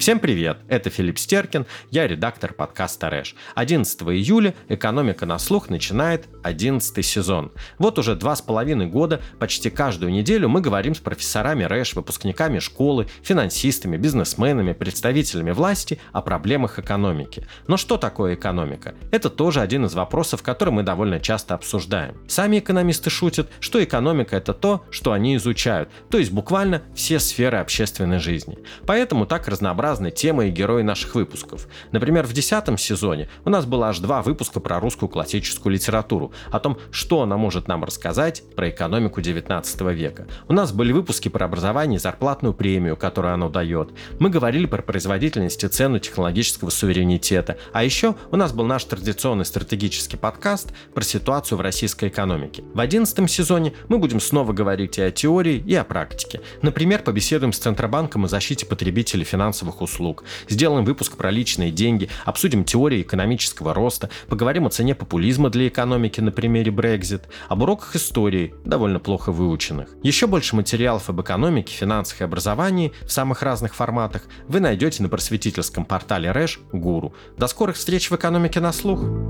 Всем привет, это Филипп Стеркин, я редактор подкаста «Рэш». 11 июля «Экономика на слух» начинает 11 сезон. Вот уже два с половиной года, почти каждую неделю мы говорим с профессорами РЭШ, выпускниками школы, финансистами, бизнесменами, представителями власти о проблемах экономики. Но что такое экономика? Это тоже один из вопросов, который мы довольно часто обсуждаем. Сами экономисты шутят, что экономика это то, что они изучают, то есть буквально все сферы общественной жизни. Поэтому так разнообразны разные темы и герои наших выпусков. Например, в десятом сезоне у нас было аж два выпуска про русскую классическую литературу, о том, что она может нам рассказать про экономику 19 века. У нас были выпуски про образование и зарплатную премию, которую оно дает. Мы говорили про производительность и цену технологического суверенитета. А еще у нас был наш традиционный стратегический подкаст про ситуацию в российской экономике. В одиннадцатом сезоне мы будем снова говорить и о теории, и о практике. Например, побеседуем с Центробанком о защите потребителей финансовых услуг. Сделаем выпуск про личные деньги, обсудим теорию экономического роста, поговорим о цене популизма для экономики на примере Brexit, об уроках истории, довольно плохо выученных. Еще больше материалов об экономике, финансах и образовании в самых разных форматах вы найдете на просветительском портале Рэш Гуру. До скорых встреч в экономике на слух!